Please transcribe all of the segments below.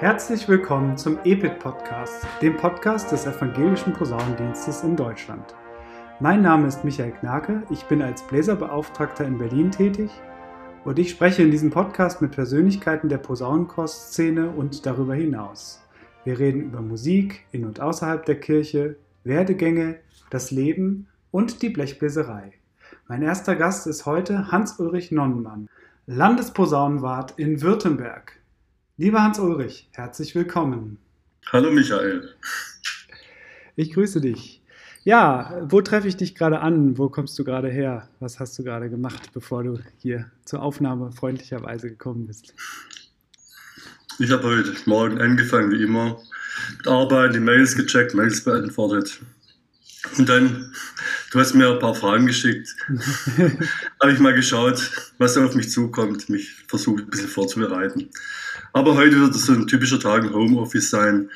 Herzlich willkommen zum EPIT Podcast, dem Podcast des Evangelischen Posaunendienstes in Deutschland. Mein Name ist Michael Knake, ich bin als Bläserbeauftragter in Berlin tätig und ich spreche in diesem Podcast mit Persönlichkeiten der Posaunenchor-Szene und darüber hinaus. Wir reden über Musik in und außerhalb der Kirche, Werdegänge, das Leben und die Blechbläserei. Mein erster Gast ist heute Hans-Ulrich Nonnenmann, Landesposaunenwart in Württemberg. Lieber Hans-Ulrich, herzlich willkommen. Hallo Michael. Ich grüße dich. Ja, wo treffe ich dich gerade an? Wo kommst du gerade her? Was hast du gerade gemacht, bevor du hier zur Aufnahme freundlicherweise gekommen bist? Ich habe heute Morgen angefangen, wie immer, mit Arbeit, die Mails gecheckt, Mails beantwortet. Und dann, du hast mir ein paar Fragen geschickt. habe ich mal geschaut, was da auf mich zukommt, mich versucht ein bisschen vorzubereiten. Aber heute wird es so ein typischer Tag im Homeoffice sein.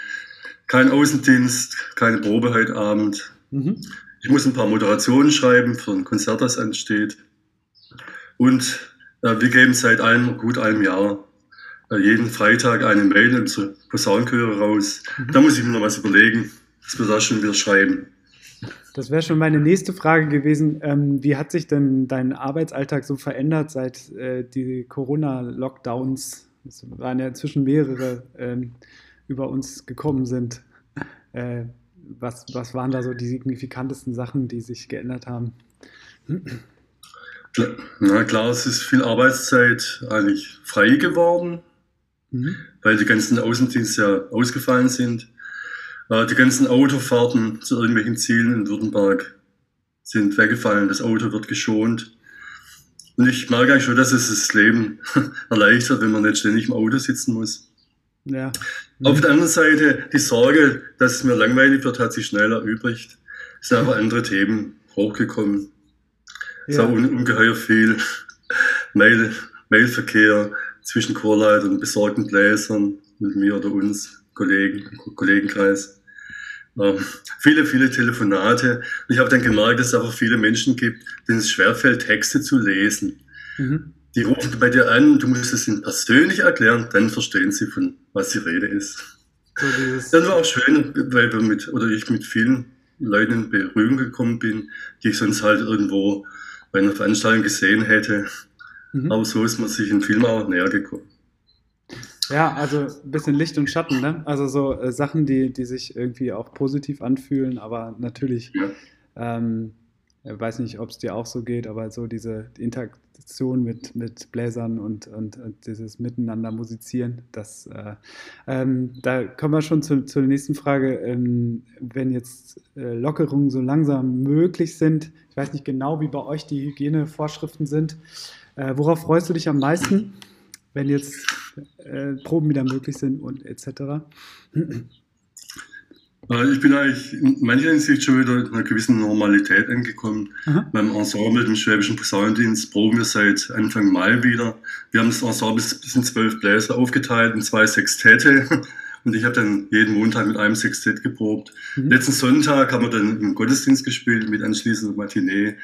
Kein Außendienst, keine Probe heute Abend. Mhm. Ich muss ein paar Moderationen schreiben für ein Konzert, das ansteht. Und äh, wir geben seit einem, gut einem Jahr äh, jeden Freitag eine Mail in unsere Posaunenchöre raus. Mhm. Da muss ich mir noch was überlegen, was wir da schon wieder schreiben. Das wäre schon meine nächste Frage gewesen. Ähm, wie hat sich denn dein Arbeitsalltag so verändert, seit äh, die Corona-Lockdowns es waren ja inzwischen mehrere ähm, über uns gekommen sind. Äh, was, was waren da so die signifikantesten Sachen, die sich geändert haben? Na klar, es ist viel Arbeitszeit eigentlich frei geworden, mhm. weil die ganzen Außendienste ja ausgefallen sind. Äh, die ganzen Autofahrten zu irgendwelchen Zielen in Württemberg sind weggefallen. Das Auto wird geschont. Und ich merke eigentlich schon, dass es das Leben erleichtert, wenn man nicht ständig im Auto sitzen muss. Ja. Auf der anderen Seite, die Sorge, dass es mir langweilig wird, hat sich schnell erübrigt. Es sind aber andere Themen hochgekommen. Ja. So un ungeheuer viel Mail, Mailverkehr zwischen Chorleitern, besorgten Bläsern und mir oder uns, Kollegen, Kollegenkreis. Ähm, viele, viele Telefonate. Und ich habe dann gemerkt, dass es einfach viele Menschen gibt, denen es schwerfällt, Texte zu lesen. Mhm. Die rufen bei dir an, du musst es ihnen persönlich erklären, dann verstehen sie, von was die Rede ist. So dann war auch schön, weil wir mit, oder ich mit vielen Leuten in Berührung gekommen bin, die ich sonst halt irgendwo bei einer Veranstaltung gesehen hätte. Mhm. Aber so ist man sich in Film auch näher gekommen. Ja, also ein bisschen Licht und Schatten, ne? Also so äh, Sachen, die, die sich irgendwie auch positiv anfühlen, aber natürlich, ja. ähm, ich weiß nicht, ob es dir auch so geht, aber so diese Interaktion mit, mit Bläsern und, und, und dieses Miteinander musizieren, das, äh, ähm, da kommen wir schon zu, zur nächsten Frage. Ähm, wenn jetzt äh, Lockerungen so langsam möglich sind, ich weiß nicht genau, wie bei euch die Hygienevorschriften sind, äh, worauf freust du dich am meisten? Wenn jetzt äh, Proben wieder möglich sind und etc. Ich bin eigentlich in mancher Hinsicht schon wieder in einer gewissen Normalität angekommen. Aha. Beim Ensemble, dem Schwäbischen Posaunendienst, proben wir seit Anfang Mai wieder. Wir haben das Ensemble bis in zwölf Bläser aufgeteilt in zwei Sextette. Und ich habe dann jeden Montag mit einem Sextett geprobt. Mhm. Letzten Sonntag haben wir dann im Gottesdienst gespielt mit anschließender Matinee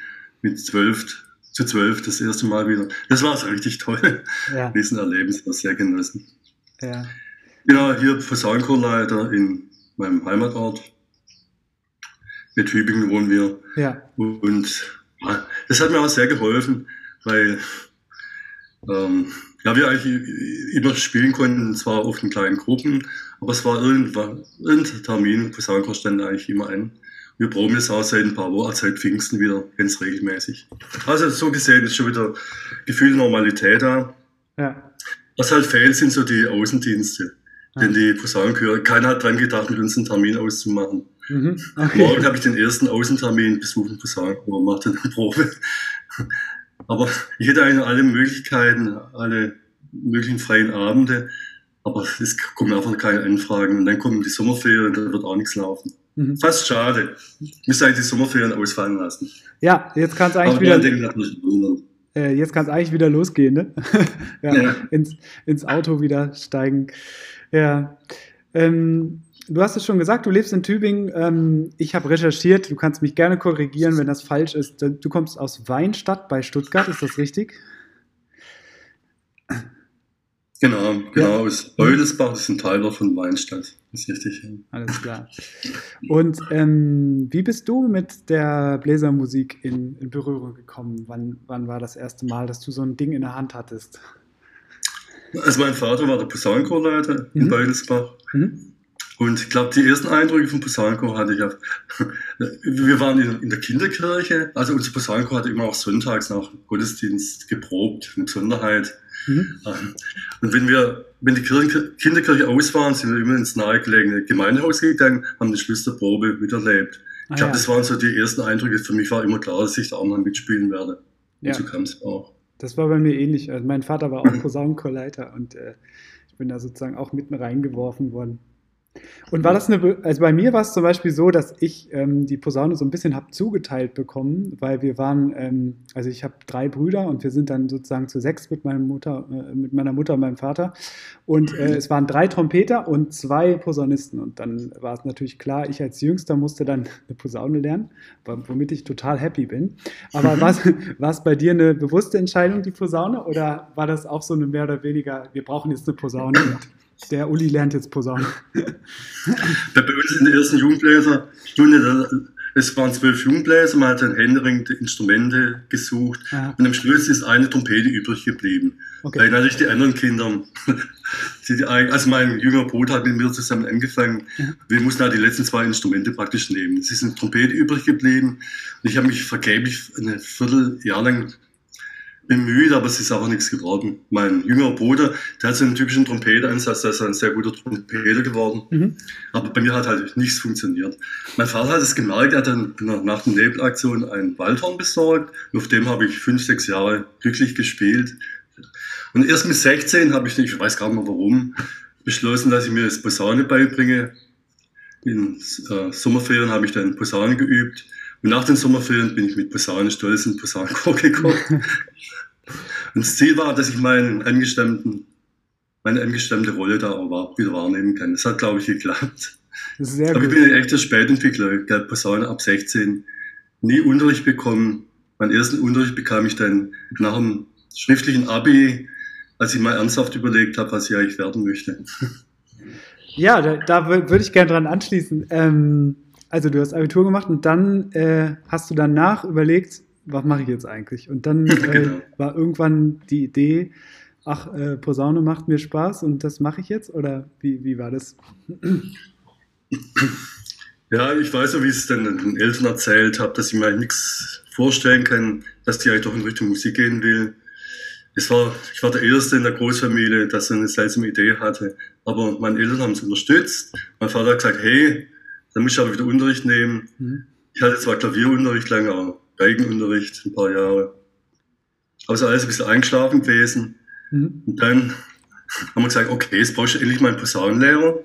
mit zwölf zu zwölf das erste Mal wieder. Das war so richtig toll. Ja. Diesen Erlebnis war sehr genossen. Ja. Ja, hier Posaunenchorleiter in meinem Heimatort. Mit Tübingen wohnen wir. Ja. Und ja, das hat mir auch sehr geholfen, weil ähm, ja, wir eigentlich immer spielen konnten, zwar oft in kleinen Gruppen, aber es war irgendwann, irgendein Termin, Posaunenchor stand eigentlich immer ein. Wir proben jetzt auch seit ein paar Wochen, seit Pfingsten wieder ganz regelmäßig. Also so gesehen ist schon wieder Gefühl Normalität da. Ja. Was halt fehlt, sind so die Außendienste. Ja. Denn die Posaunenchöre, keiner hat dran gedacht, mit uns einen Termin auszumachen. Mhm. Okay. Morgen habe ich den ersten Außentermin besuchen Posaunenchor, mache dann eine Probe. Aber ich hätte eigentlich alle Möglichkeiten, alle möglichen freien Abende. Aber es kommen einfach keine Anfragen. Und dann kommen die Sommerferien und da wird auch nichts laufen. Mhm. Fast schade. Ich müsste eigentlich die Sommerferien ausfallen lassen. Ja, jetzt kann es eigentlich wieder. Äh, jetzt kann es eigentlich wieder losgehen, ne? ja, ja. Ins, ins Auto wieder steigen. Ja. Ähm, du hast es schon gesagt, du lebst in Tübingen. Ähm, ich habe recherchiert, du kannst mich gerne korrigieren, wenn das falsch ist. Du kommst aus Weinstadt bei Stuttgart, ist das richtig? Genau, genau. Ja. Ist Beudelsbach ist ein Teil von Weinstadt. Das ist richtig. Alles klar. Und ähm, wie bist du mit der Bläsermusik in, in Berührung gekommen? Wann, wann war das erste Mal, dass du so ein Ding in der Hand hattest? Also mein Vater war der Posaunenchorleiter mhm. in Beudelsbach. Mhm. Und ich glaube, die ersten Eindrücke vom Posaunenchor hatte ich auf. Wir waren in, in, der Kinderkirche, also unser Posaunenchor hatte immer auch sonntags nach Gottesdienst geprobt, eine Besonderheit. Mhm. Ähm, und wenn wir, wenn die Kinderkirche aus waren, sind wir immer ins nahegelegene Gemeindehaus gegangen, haben die Schluss miterlebt. Ich glaube, ah, ja. das waren so die ersten Eindrücke. Für mich war immer klar, dass ich da auch mal mitspielen werde. Ja. Und so kam es auch. Das war bei mir ähnlich. Also mein Vater war auch Posaunenchorleiter und äh, ich bin da sozusagen auch mitten reingeworfen worden. Und war das eine, also bei mir war es zum Beispiel so, dass ich ähm, die Posaune so ein bisschen habe zugeteilt bekommen, weil wir waren, ähm, also ich habe drei Brüder und wir sind dann sozusagen zu sechs mit meiner Mutter, äh, mit meiner Mutter und meinem Vater. Und äh, es waren drei Trompeter und zwei Posaunisten. Und dann war es natürlich klar, ich als Jüngster musste dann eine Posaune lernen, womit ich total happy bin. Aber mhm. war es bei dir eine bewusste Entscheidung, die Posaune, oder war das auch so eine mehr oder weniger, wir brauchen jetzt eine Posaune? Der Uli lernt jetzt Posaune. Bei uns in der ersten Jugendbläserstunde, es waren zwölf Jugendbläser, man hat dann händeringend Instrumente gesucht ja. und am Schluss ist eine Trompete übrig geblieben. Okay. Weil natürlich die anderen Kinder, die, also mein jüngerer Bruder hat mit mir zusammen angefangen, ja. wir mussten halt die letzten zwei Instrumente praktisch nehmen. Es ist eine Trompete übrig geblieben und ich habe mich vergeblich ein Vierteljahr lang bemüht, aber es ist auch nichts geworden. Mein jüngerer Bruder, der hat so einen typischen Trompetereinsatz, der ist ein sehr guter Trompeter geworden. Mhm. Aber bei mir hat halt nichts funktioniert. Mein Vater hat es gemerkt, er hat dann nach der Nebelaktion einen Waldhorn besorgt. Und auf dem habe ich fünf, sechs Jahre glücklich gespielt. Und erst mit 16 habe ich, ich weiß gar nicht mehr warum, beschlossen, dass ich mir das Posaune beibringe. In äh, Sommerferien habe ich dann Posaune geübt. Und nach den Sommerferien bin ich mit Posaune stolz in Posaunenchor gekommen. Und das Ziel war, dass ich meinen angestammten, meine angestammte Rolle da wieder wahrnehmen kann. Das hat, glaube ich, geklappt. Sehr Aber gut. ich bin ein echter Spätentwickler. Ich habe Posaune ab 16 nie Unterricht bekommen. Meinen ersten Unterricht bekam ich dann nach dem schriftlichen Abi, als ich mal ernsthaft überlegt habe, was ich eigentlich werden möchte. Ja, da, da würde ich gerne dran anschließen. Ähm, also du hast Abitur gemacht und dann äh, hast du danach überlegt, was mache ich jetzt eigentlich? Und dann äh, genau. war irgendwann die Idee, ach, äh, Posaune macht mir Spaß und das mache ich jetzt? Oder wie, wie war das? Ja, ich weiß ja, wie ich es dann den Eltern erzählt habe, dass ich mir nichts vorstellen kann, dass die eigentlich doch in Richtung Musik gehen will. Es war, ich war der Erste in der Großfamilie, der so eine seltsame Idee hatte. Aber meine Eltern haben es unterstützt. Mein Vater hat gesagt, hey, dann muss ich aber wieder Unterricht nehmen. Mhm. Ich hatte zwar Klavierunterricht lange, aber Geigenunterricht ein paar Jahre. Ist alles ein bisschen eingeschlafen gewesen. Mhm. Und dann haben wir gesagt, okay, jetzt brauchst du endlich mal einen Posaunenlehrer.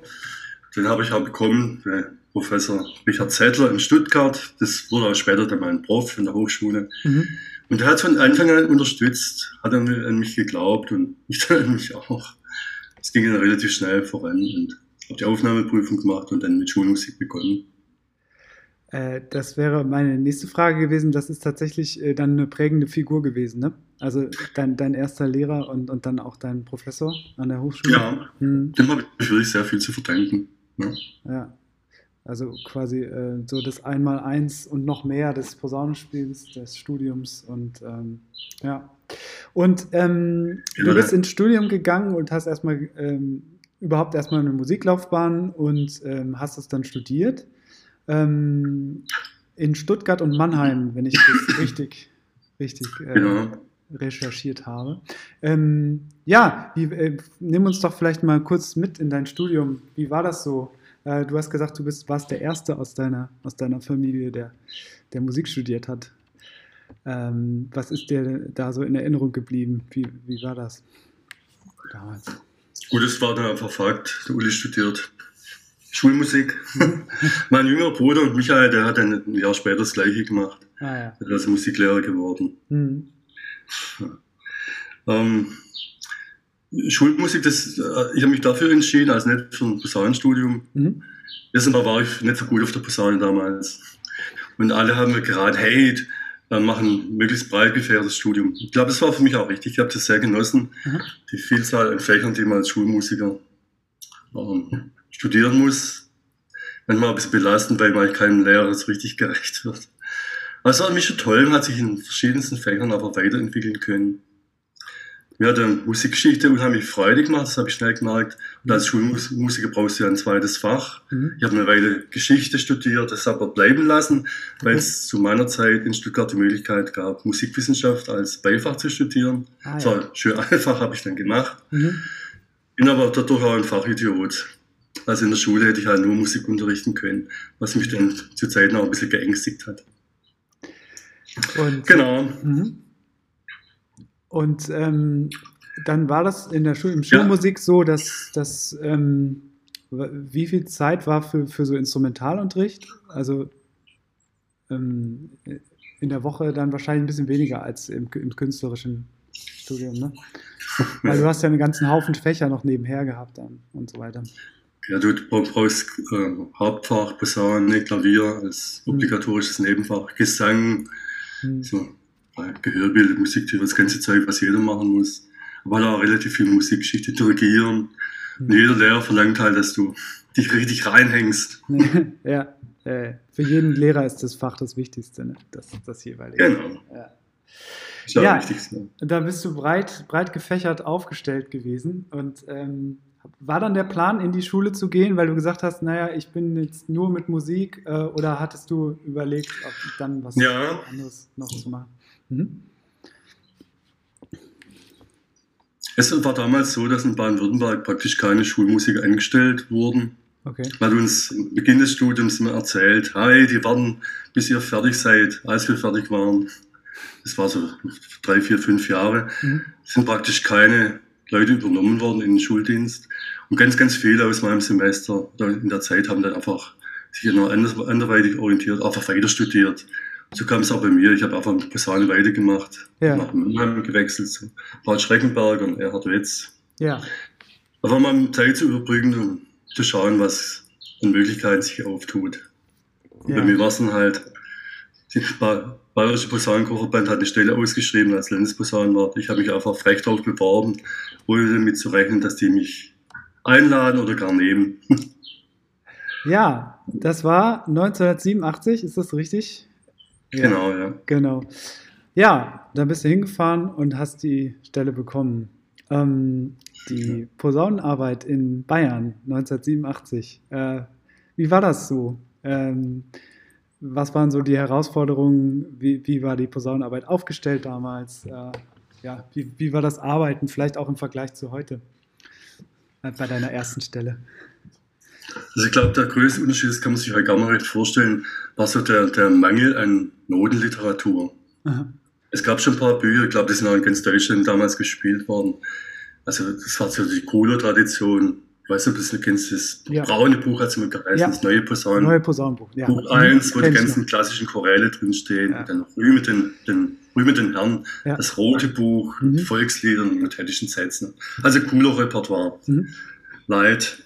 Den habe ich auch bekommen, Professor Richard Zettler in Stuttgart. Das wurde auch später dann mein Prof in der Hochschule. Mhm. Und der hat von Anfang an unterstützt, hat an mich geglaubt und ich dann an mich auch. Es ging dann relativ schnell voran und habe die Aufnahmeprüfung gemacht und dann mit Schulmusik begonnen. Äh, das wäre meine nächste Frage gewesen. Das ist tatsächlich äh, dann eine prägende Figur gewesen, ne? Also dein, dein erster Lehrer und, und dann auch dein Professor an der Hochschule. Ja, hm. dem habe ich wirklich sehr viel zu verdanken. Ja. ja. Also quasi äh, so das Einmaleins und noch mehr des Posaunenspiels, des Studiums und ähm, ja. Und ähm, ja, du bist ins Studium gegangen und hast erstmal ähm, überhaupt erstmal eine Musiklaufbahn und ähm, hast es dann studiert. Ähm, in Stuttgart und Mannheim, wenn ich das richtig, richtig äh, ja. recherchiert habe. Ähm, ja, wie, äh, nimm uns doch vielleicht mal kurz mit in dein Studium. Wie war das so? Äh, du hast gesagt, du bist, warst der Erste aus deiner, aus deiner Familie, der, der Musik studiert hat. Ähm, was ist dir da so in Erinnerung geblieben? Wie, wie war das damals? Gut, es war dann einfach Fakt. Der Uli studiert Schulmusik. Mein jüngerer Bruder und Michael, der hat dann ein Jahr später das gleiche gemacht. Ah, ja. Der ist Musiklehrer geworden. Mhm. Ähm, Schulmusik, das, äh, ich habe mich dafür entschieden, also nicht für ein Posaunenstudium. Mhm. Erstens war ich nicht so gut auf der Posaune damals. Und alle haben mir geraten, hey, äh, machen möglichst breit gefährtes Studium. Ich glaube, das war für mich auch richtig. Ich habe das sehr genossen, mhm. die Vielzahl an Fächern, die man als Schulmusiker ähm, studieren muss. Manchmal ein bisschen belastend, weil man keinem Lehrer so richtig gerecht wird. War für mich schon toll, man hat sich in verschiedensten Fächern aber weiterentwickeln können. Mir hat dann Musikgeschichte unheimlich Freude gemacht, das habe ich schnell gemerkt. Und als Schulmusiker brauchst du ja ein zweites Fach. Mhm. Ich habe eine Weile Geschichte studiert, das aber bleiben lassen, weil es zu meiner Zeit in Stuttgart die Möglichkeit gab, Musikwissenschaft als Beifach zu studieren. Ah, das war schön einfach, habe ich dann gemacht. Mhm. Bin aber dadurch auch ein Fachidiot. Also in der Schule hätte ich halt nur Musik unterrichten können, was mich dann zu Zeiten auch ein bisschen geängstigt hat. Und, genau. Mhm. Und ähm, dann war das in der Schule, im Schulmusik ja. so, dass, dass ähm, wie viel Zeit war für, für so Instrumentalunterricht? Also ähm, in der Woche dann wahrscheinlich ein bisschen weniger als im, im künstlerischen Studium, ne? Weil du hast ja einen ganzen Haufen Fächer noch nebenher gehabt dann und so weiter. Ja, du brauchst äh, Hauptfach, Posaune, Klavier als hm. obligatorisches Nebenfach, Gesang, hm. so Gehörbild, Musiktheorie, das ganze Zeug, was jeder machen muss. Aber da auch relativ viel Musikgeschichte, dirigieren. Mhm. Und jeder Lehrer verlangt halt, dass du dich richtig reinhängst. ja, äh, für jeden Lehrer ist das Fach das Wichtigste, ne? das, das jeweilige. Genau. Ja. Ja, da bist du breit, breit gefächert aufgestellt gewesen. Und ähm, war dann der Plan, in die Schule zu gehen, weil du gesagt hast, naja, ich bin jetzt nur mit Musik, äh, oder hattest du überlegt, ob dann was ja. anderes noch zu machen? Mhm. Es war damals so, dass in Baden-Württemberg praktisch keine Schulmusiker eingestellt wurden. Okay. Weil uns am Beginn des Studiums immer erzählt, hey, die warten, bis ihr fertig seid, als wir fertig waren. Das war so drei, vier, fünf Jahre. Mhm. Sind praktisch keine Leute übernommen worden in den Schuldienst. Und ganz, ganz viele aus meinem Semester oder in der Zeit haben dann einfach sich noch anderweitig orientiert, einfach weiter studiert. So kam es auch bei mir. Ich habe einfach mit Posaune weitergemacht. Ja. Nach Mannheim gewechselt zu Paul Schreckenberg und Erhard Wetz. Ja. Aber mal Zeit zu überbrücken und zu schauen, was an Möglichkeiten sich auftut. Und ja. bei mir war es dann halt, die Bayerische Posaunenkocherband hat eine Stelle ausgeschrieben als Landesposaunenwart. Ich habe mich einfach frech drauf beworben, ohne damit zu rechnen, dass die mich einladen oder gar nehmen. Ja, das war 1987, ist das richtig? Genau, ja. Genau. Ja, dann bist du hingefahren und hast die Stelle bekommen. Ähm, die Posaunenarbeit in Bayern 1987. Äh, wie war das so? Ähm, was waren so die Herausforderungen? Wie, wie war die Posaunenarbeit aufgestellt damals? Äh, ja, wie, wie war das Arbeiten, vielleicht auch im Vergleich zu heute äh, bei deiner ersten Stelle? Also ich glaube, der größte Unterschied, das kann man sich halt gar nicht vorstellen, war so der, der Mangel an Notenliteratur. Aha. Es gab schon ein paar Bücher, ich glaube, die sind auch in ganz Deutschland damals gespielt worden. Also das war so die Cola-Tradition. Ich weiß nicht, ob du kennst, das ja. braune Buch hat es immer geheißen, ja. das neue Posaunen. Neue Posaunenbuch, ja. Buch 1, wo die ganzen klassischen Choräle drinstehen. Ja. Dann Rühme den, den, Rühme den Herrn, ja. das rote Buch, mhm. Volkslieder und methodischen Sätzen. Also cooler Repertoire. Mhm. Leid,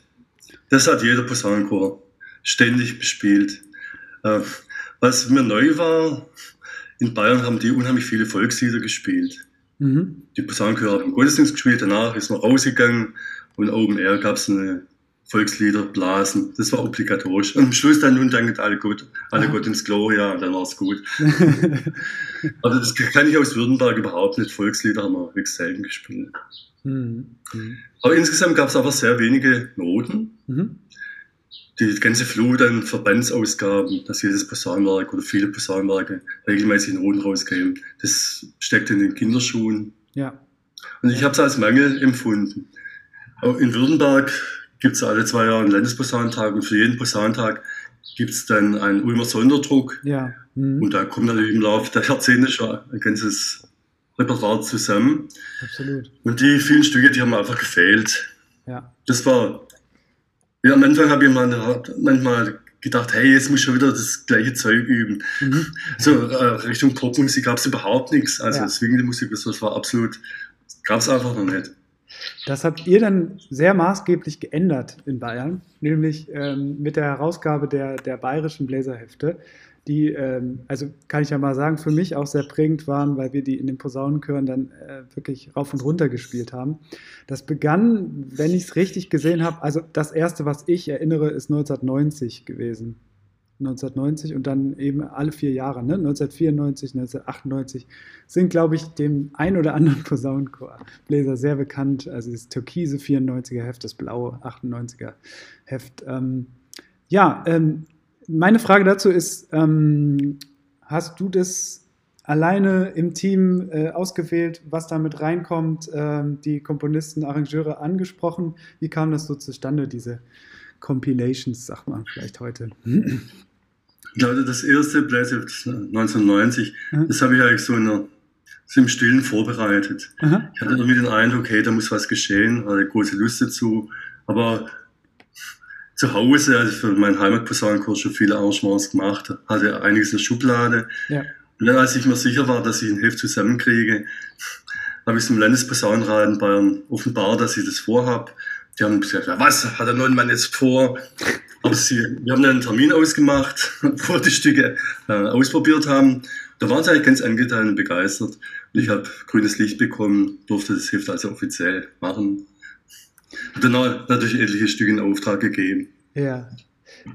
das hat jeder Posaunenchor ständig bespielt. Äh, was mir neu war, in Bayern haben die unheimlich viele Volkslieder gespielt. Mhm. Die Posaunenchöre haben im Gottesdienst gespielt, danach ist man rausgegangen und Open Air gab es eine Volkslieder, Blasen, das war obligatorisch. Und am Schluss dann nun danket alle Gott, alle Gott ins Gloria und dann war es gut. Aber das kann ich aus Württemberg überhaupt nicht. Volkslieder haben wir höchst selten gespielt. Mhm. Aber insgesamt gab es aber sehr wenige Noten. Mhm. Die ganze Flut an Verbandsausgaben, dass jedes Posaunenwerk oder viele Posaunenwerke regelmäßig Noten rausgeben, das steckt in den Kinderschuhen. Ja. Und ich habe es als Mangel empfunden. Auch in Württemberg gibt es alle zwei Jahre einen Landesposaunentag und für jeden Posaunentag gibt es dann einen Ulmer Sonderdruck. Ja. Mhm. Und da kommt natürlich im Laufe der Jahrzehnte schon ein ganzes Repertoire zusammen. Absolut. Und die vielen Stücke, die haben einfach gefehlt. Ja. Das war, ja, am Anfang habe ich manchmal gedacht, hey, jetzt muss ich schon wieder das gleiche Zeug üben. Mhm. So äh, Richtung Popmusik gab es überhaupt nichts. Also ja. Swingende Musik, das war absolut, gab es einfach noch nicht. Das habt ihr dann sehr maßgeblich geändert in Bayern, nämlich ähm, mit der Herausgabe der, der bayerischen Bläserhefte. die, ähm, also kann ich ja mal sagen, für mich auch sehr prägend waren, weil wir die in den Posaunenchören dann äh, wirklich rauf und runter gespielt haben. Das begann, wenn ich es richtig gesehen habe, also das erste, was ich erinnere, ist 1990 gewesen. 1990 und dann eben alle vier Jahre, ne? 1994, 1998, sind, glaube ich, dem ein oder anderen Posaunenchorbläser sehr bekannt. Also das türkise 94er Heft, das blaue 98er Heft. Ähm, ja, ähm, meine Frage dazu ist, ähm, hast du das alleine im Team äh, ausgewählt, was damit reinkommt, äh, die Komponisten, Arrangeure angesprochen? Wie kam das so zustande, diese Compilations, sagt man vielleicht heute? Ich glaube, das erste Bläser 1990, mhm. das habe ich eigentlich so, in der, so im Stillen vorbereitet. Mhm. Ich hatte irgendwie den Eindruck, hey, da muss was geschehen, hatte große Lust dazu. Aber zu Hause, also für meinen Heimatposaunenkurs schon viele Arrangements gemacht, hatte einiges in der Schublade. Ja. Und dann, als ich mir sicher war, dass ich ein Heft zusammenkriege, habe ich es im Landesposaunenrat in Bayern offenbar, dass ich das vorhabe. Die haben gesagt, was hat der neue Mann jetzt vor? Aber sie, wir haben dann einen Termin ausgemacht, wo wir die Stücke äh, ausprobiert haben. Da waren sie eigentlich ganz angetan und begeistert. Und ich habe grünes Licht bekommen, durfte das Heft also offiziell machen. Und dann natürlich etliche Stücke in Auftrag gegeben. Ja,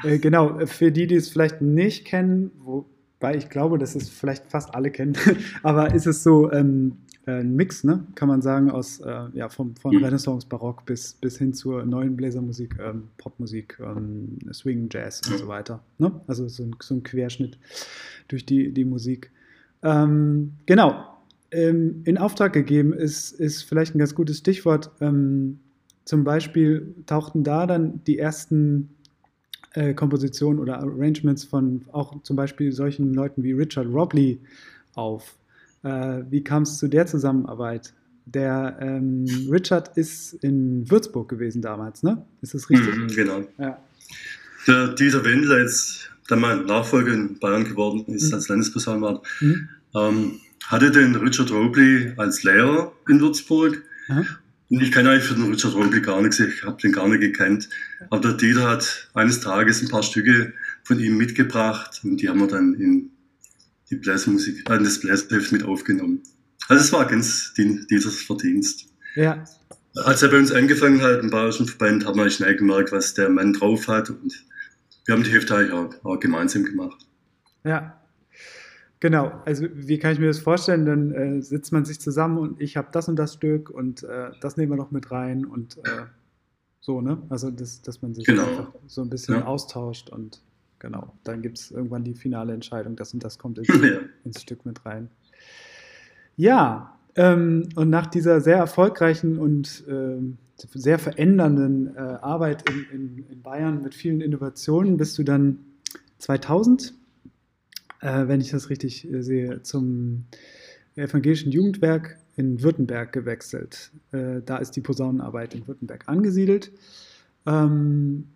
äh, genau. Für die, die es vielleicht nicht kennen, wobei ich glaube, dass es vielleicht fast alle kennen, aber ist es so, ähm, äh, ein Mix, ne? kann man sagen, aus äh, ja, vom, von mhm. Renaissance, Barock bis, bis hin zur neuen Bläsermusik, ähm, Popmusik, ähm, Swing, Jazz und so weiter. Ne? Also so ein, so ein Querschnitt durch die, die Musik. Ähm, genau. Ähm, in Auftrag gegeben ist, ist vielleicht ein ganz gutes Stichwort. Ähm, zum Beispiel tauchten da dann die ersten äh, Kompositionen oder Arrangements von auch zum Beispiel solchen Leuten wie Richard Robley auf. Äh, wie kam es zu der Zusammenarbeit? Der ähm, Richard ist in Würzburg gewesen damals, ne? Ist das richtig? Mhm, genau. Ja. Der Dieter Wendler ist dann mein Nachfolger in Bayern geworden ist mhm. als Landesposaunenwart, mhm. ähm, hatte den Richard Robley als Lehrer in Würzburg. Mhm. Und ich kenne eigentlich für den Richard Robley gar nichts, ich habe den gar nicht gekannt. Aber der Dieter hat eines Tages ein paar Stücke von ihm mitgebracht und die haben wir dann in die Blasmusik, äh, das Bläserheft mit aufgenommen. Also es war ganz dieses Verdienst. Ja. Als er bei uns angefangen hat im Bayerischen Verband, haben wir schnell gemerkt, was der Mann drauf hat und wir haben die Hefte eigentlich auch, auch gemeinsam gemacht. Ja, Genau, also wie kann ich mir das vorstellen? Dann äh, sitzt man sich zusammen und ich habe das und das Stück und äh, das nehmen wir noch mit rein und äh, so, ne? Also das, dass man sich genau. einfach so ein bisschen ja. austauscht und genau, dann gibt es irgendwann die finale Entscheidung, das und das kommt ins, ins Stück mit rein. Ja, ähm, und nach dieser sehr erfolgreichen und äh, sehr verändernden äh, Arbeit in, in, in, Bayern mit vielen Innovationen bist du dann 2000, äh, wenn ich das richtig äh, sehe, zum evangelischen Jugendwerk in Württemberg gewechselt. Äh, da ist die Posaunenarbeit in Württemberg angesiedelt. Ähm,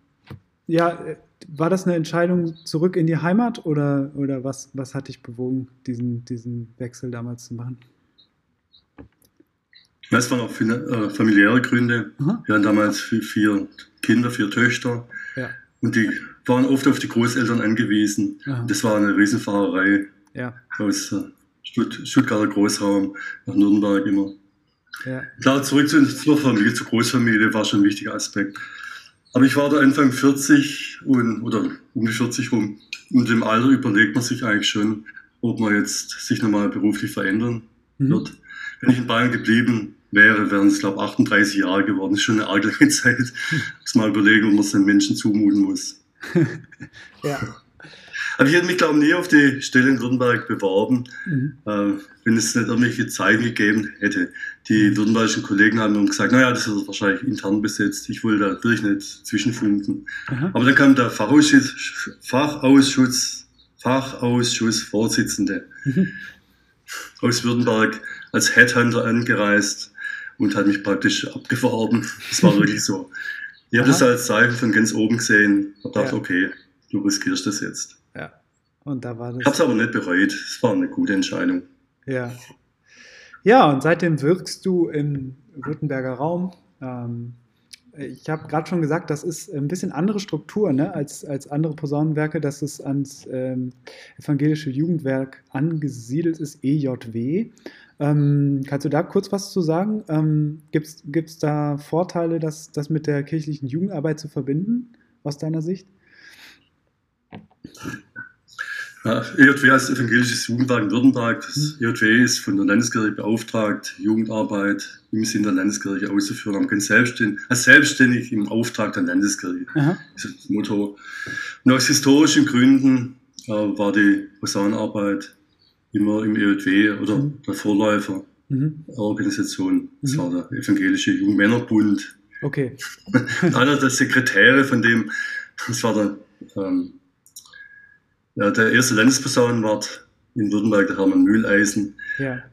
ja, äh, war das eine Entscheidung zurück in die Heimat oder, oder was, was hat dich bewogen, diesen, diesen Wechsel damals zu machen? Es waren auch äh, familiäre Gründe. Aha. Wir hatten damals vier Kinder, vier Töchter. Ja. Und die waren oft auf die Großeltern angewiesen. Das war eine Riesenfahrerei ja. aus äh, Stutt Stuttgarter Großraum nach Nürnberg immer. Ja. Klar, zurück zur Familie, zur Großfamilie war schon ein wichtiger Aspekt. Aber ich war da Anfang 40 und, oder um die 40 rum. Und im Alter überlegt man sich eigentlich schon, ob man jetzt sich nochmal beruflich verändern mhm. wird. Wenn ich in Bayern geblieben wäre, wären es, glaube ich, 38 Jahre geworden. Das ist schon eine arg lange Zeit. Dass mal überlegen, ob man es den Menschen zumuten muss. ja. Aber ich hätte mich, glaube ich, nie auf die Stelle in Württemberg beworben, mhm. äh, wenn es nicht irgendwelche Zeichen gegeben hätte. Die württembergischen Kollegen haben dann gesagt, naja, das ist wahrscheinlich intern besetzt, ich will da wirklich nicht zwischenfunken. Mhm. Aber dann kam der Fachausschuss, Fachausschuss, Fachausschussvorsitzende mhm. aus Württemberg als Headhunter angereist und hat mich praktisch abgeworben. Das war wirklich so. Ich habe das als Zeichen von ganz oben gesehen und dachte, ja. okay, du riskierst das jetzt. Und da war das. Ich habe es aber nicht bereut. Es war eine gute Entscheidung. Ja. Ja, und seitdem wirkst du im Württemberger Raum. Ähm, ich habe gerade schon gesagt, das ist ein bisschen andere Struktur ne, als, als andere Posaunenwerke, dass es ans ähm, evangelische Jugendwerk angesiedelt ist, EJW. Ähm, kannst du da kurz was zu sagen? Ähm, Gibt es da Vorteile, das, das mit der kirchlichen Jugendarbeit zu verbinden, aus deiner Sicht? Ja, EJW heißt Evangelisches Jugendwerk in Württemberg. Das mhm. EJW ist von der Landeskirche beauftragt, Jugendarbeit im Sinne der Landeskirche auszuführen, aber ganz selbstständig, als selbstständig im Auftrag der Landeskirche. Aha. Das ist das Motto. Und aus historischen Gründen äh, war die Posaunenarbeit immer im EJW oder mhm. der Vorläufer mhm. der Organisation. Das mhm. war der Evangelische Jungmännerbund. Okay. Einer der Sekretäre von dem, das war der ähm, ja, der erste Landesposaunenwart in Württemberg, der Hermann Mühleisen. Ja.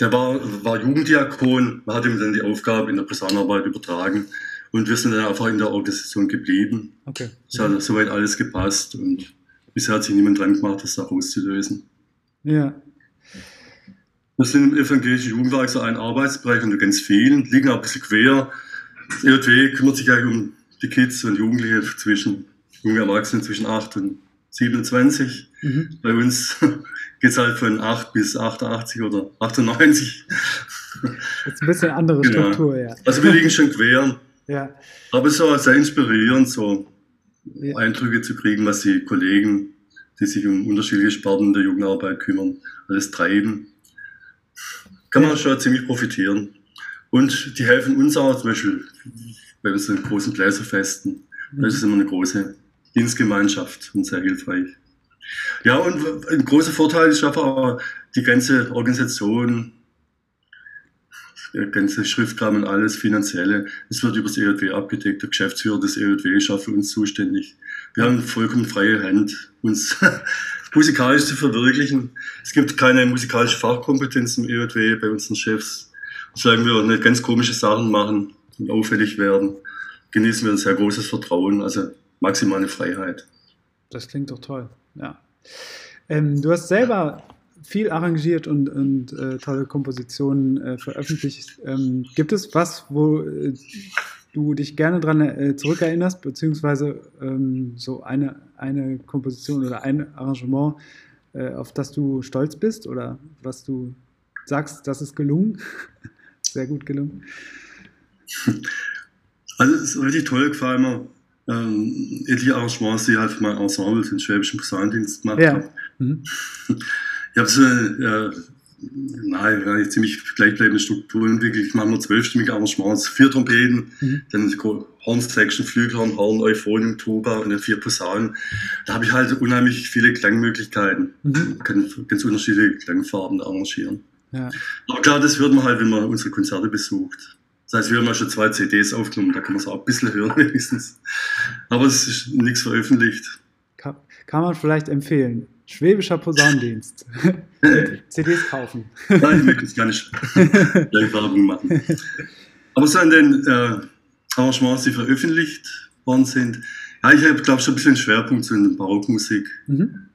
Der war, war Jugenddiakon, man hat ihm dann die Aufgabe in der Posaunenarbeit übertragen und wir sind dann einfach in der Organisation geblieben. Okay. Es hat soweit alles gepasst und bisher hat sich niemand dran gemacht, das da auszulösen. Ja. Wir sind im evangelischen Jugendwerk so ein Arbeitsbereich unter ganz vielen, liegen auch ein bisschen quer. Das EJW kümmert sich eigentlich um die Kids und Jugendliche zwischen, junge Erwachsene zwischen 8 und 27. Mhm. Bei uns geht es halt von 8 bis 88 oder 98. Das ist ein bisschen andere genau. Struktur, ja. Also wir liegen schon quer. ja. Aber es war sehr inspirierend, so ja. Eindrücke zu kriegen, was die Kollegen, die sich um unterschiedliche Sparten der Jugendarbeit kümmern, alles treiben. Kann man ja. schon ziemlich profitieren. Und die helfen uns auch, zum Beispiel bei unseren großen Bläserfesten. Mhm. Das ist immer eine große Dienstgemeinschaft und sehr hilfreich. Ja, und ein großer Vorteil ist aber die ganze Organisation, der ganze Schriftkram und alles Finanzielle, es wird über das EJW abgedeckt. Der Geschäftsführer des EJW ist auch für uns zuständig. Wir haben vollkommen freie Hand, uns musikalisch zu verwirklichen. Es gibt keine musikalische Fachkompetenz im EJW bei unseren Chefs. Solange wir nicht ganz komische Sachen machen und auffällig werden, genießen wir ein sehr großes Vertrauen. Also maximale Freiheit. Das klingt doch toll, ja. Ähm, du hast selber viel arrangiert und, und äh, tolle Kompositionen äh, veröffentlicht. Ähm, gibt es was, wo äh, du dich gerne daran äh, zurückerinnerst, beziehungsweise ähm, so eine, eine Komposition oder ein Arrangement, äh, auf das du stolz bist oder was du sagst, das ist gelungen? Sehr gut gelungen. Also es ist richtig toll gefallen mir ähm, etliche Arrangements, die ich halt für mein Ensemble, den Schwäbischen Posaunendienst gemacht ja. habe. Mhm. Ich habe so äh, nahe, ziemlich gleichbleibende Struktur entwickelt. Ich mache nur zwölfstimmige Arrangements, vier Trompeten, mhm. dann Horn-Section, Flügelhorn, Horn, Euphonium, Tuba und dann vier Posaunen. Da habe ich halt unheimlich viele Klangmöglichkeiten. Mhm. kann ganz unterschiedliche Klangfarben arrangieren. Ja. Aber klar, das hört man halt, wenn man unsere Konzerte besucht. Das heißt, wir haben ja schon zwei CDs aufgenommen, da kann man es auch ein bisschen hören wenigstens. Aber es ist nichts veröffentlicht. Kann, kann man vielleicht empfehlen. Schwäbischer Posaunendienst. CDs kaufen. Nein, ich möchte jetzt gar nicht Werbung machen. Aber so an den äh, Arrangements, die veröffentlicht worden sind, ja, ich habe, glaube ich, schon ein bisschen Schwerpunkt so in der Barockmusik. Mhm.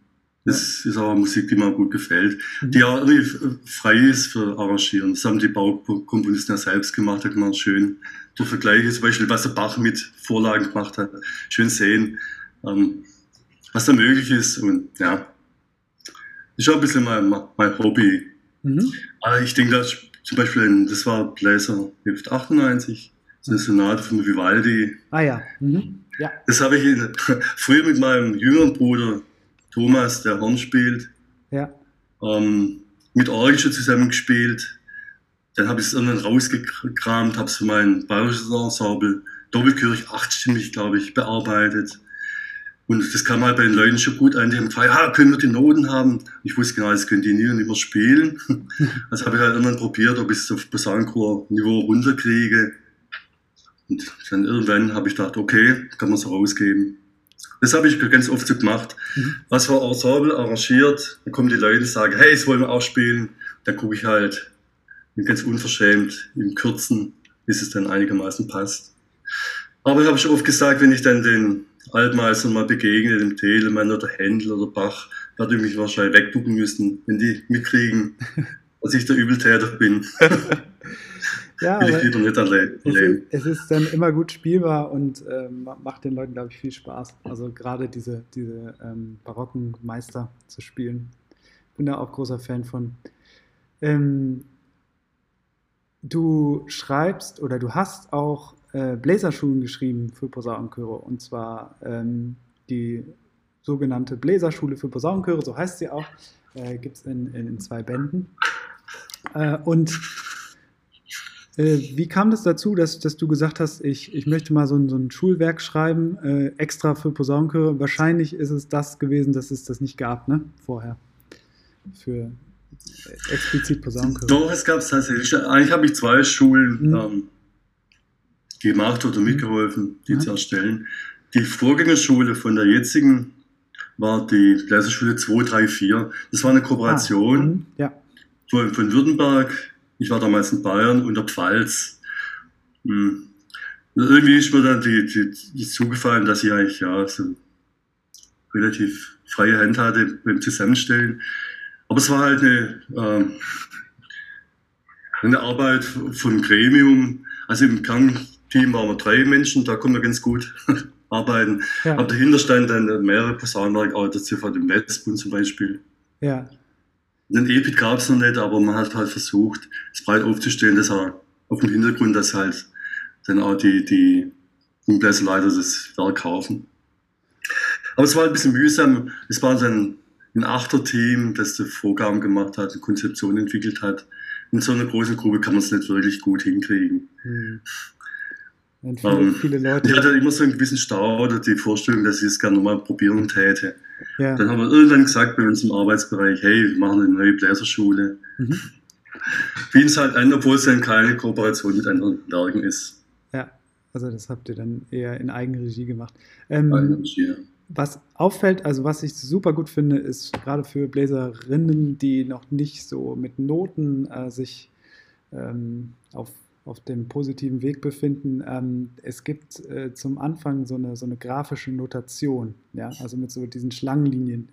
Das ist aber Musik, die mir gut gefällt, mhm. die auch irgendwie frei ist für Arrangieren. Das haben die Baukomponisten ja selbst gemacht, da kann man schön durch Vergleiche, zum Beispiel, was der Bach mit Vorlagen gemacht hat, schön sehen, ähm, was da möglich ist. Und ja, ist auch ein bisschen mein, mein Hobby. Mhm. Aber ich denke, dass zum Beispiel, das war Bläser 98, das ist eine Sonate von Vivaldi. Ah ja. Mhm. ja. Das habe ich in, früher mit meinem jüngeren Bruder Thomas, der Horn spielt. Ja. Ähm, mit Orgel schon zusammengespielt. Dann habe ich es irgendwann rausgekramt, habe es für mein bayerisches Ensemble doppelchörig, achtstimmig, glaube ich, bearbeitet. Und das kam halt bei den Leuten schon gut an. Die haben gefragt, ja, können wir die Noten haben? Ich wusste genau, das können die nie und immer spielen. Also habe ich halt irgendwann probiert, ob ich es auf Posaunenchor-Niveau runterkriege. Und dann irgendwann habe ich gedacht, okay, kann man es rausgeben. Das habe ich ganz oft so gemacht. Mhm. Was war Ensemble arrangiert, dann kommen die Leute und sagen, hey, das wollen wir auch spielen. Dann gucke ich halt ganz unverschämt im Kürzen, bis es dann einigermaßen passt. Aber ich habe schon oft gesagt, wenn ich dann den Altmeistern mal begegne, dem Telemann oder Händel oder Bach, werde ich mich wahrscheinlich wegducken müssen, wenn die mitkriegen, dass ich der Übeltäter bin. ja, lieber nicht erleben. Es ist, es ist, dann immer gut spielbar und äh, macht den Leuten, glaube ich, viel Spaß. Also gerade diese, diese ähm, barocken Meister zu spielen. Bin da auch großer Fan von. Ähm, du schreibst oder du hast auch äh, Bläserschulen geschrieben für Posaunenchöre und zwar ähm, die sogenannte Bläserschule für Posaunenchöre, so heißt sie auch, äh, gibt es in, in, in, zwei Bänden. Äh, und äh, wie kam das dazu, dass, dass du gesagt hast, ich, ich möchte mal so ein, so ein Schulwerk schreiben, äh, extra für Posaunenchöre? Wahrscheinlich ist es das gewesen, dass es das nicht gab, ne? Vorher. Für explizit Posaunenchöre. Doch, es gab es tatsächlich. Eigentlich habe ich zwei Schulen mhm. ähm, gemacht oder mitgeholfen, die mhm. zu erstellen. Die Vorgängerschule von der jetzigen war die Bläserschule 234. Das war eine Kooperation ah, mhm. ja. von, von Württemberg, ich war damals in Bayern und der Pfalz. Hm. Irgendwie ist mir dann die, die, die zugefallen, dass ich eigentlich ja so relativ freie Hand hatte beim Zusammenstellen. Aber es war halt eine, äh, eine Arbeit von Gremium. Also im Kernteam waren wir drei Menschen, da konnten wir ganz gut arbeiten. Ja. Aber dahinter standen dann mehrere Personenwerke, auch dazu von dem Netzbund zum Beispiel. Ja. Den EPIC gab es noch nicht, aber man hat halt versucht, es breit aufzustellen, dass er auf dem Hintergrund, dass halt dann auch die, die Leiter das Werk kaufen. Aber es war ein bisschen mühsam. Es war dann ein Achterteam, das die Vorgaben gemacht hat, eine Konzeption entwickelt hat. In so einer großen Gruppe kann man es nicht wirklich gut hinkriegen. Hm. Viele, um, ähm, viele Leute. Ich hatte immer so einen gewissen Stau oder die Vorstellung, dass ich es gerne nochmal probieren täte. Ja. Dann haben wir irgendwann gesagt bei uns im Arbeitsbereich, hey, wir machen eine neue Bläserschule. Mhm. Bieten es halt an, obwohl es dann keine Kooperation mit anderen Werken ist. Ja, also das habt ihr dann eher in Eigenregie gemacht. Ähm, Eigenregie, ja. Was auffällt, also was ich super gut finde, ist gerade für Bläserinnen, die noch nicht so mit Noten äh, sich ähm, auf auf dem positiven Weg befinden. Ähm, es gibt äh, zum Anfang so eine, so eine grafische Notation, ja, also mit so diesen Schlangenlinien.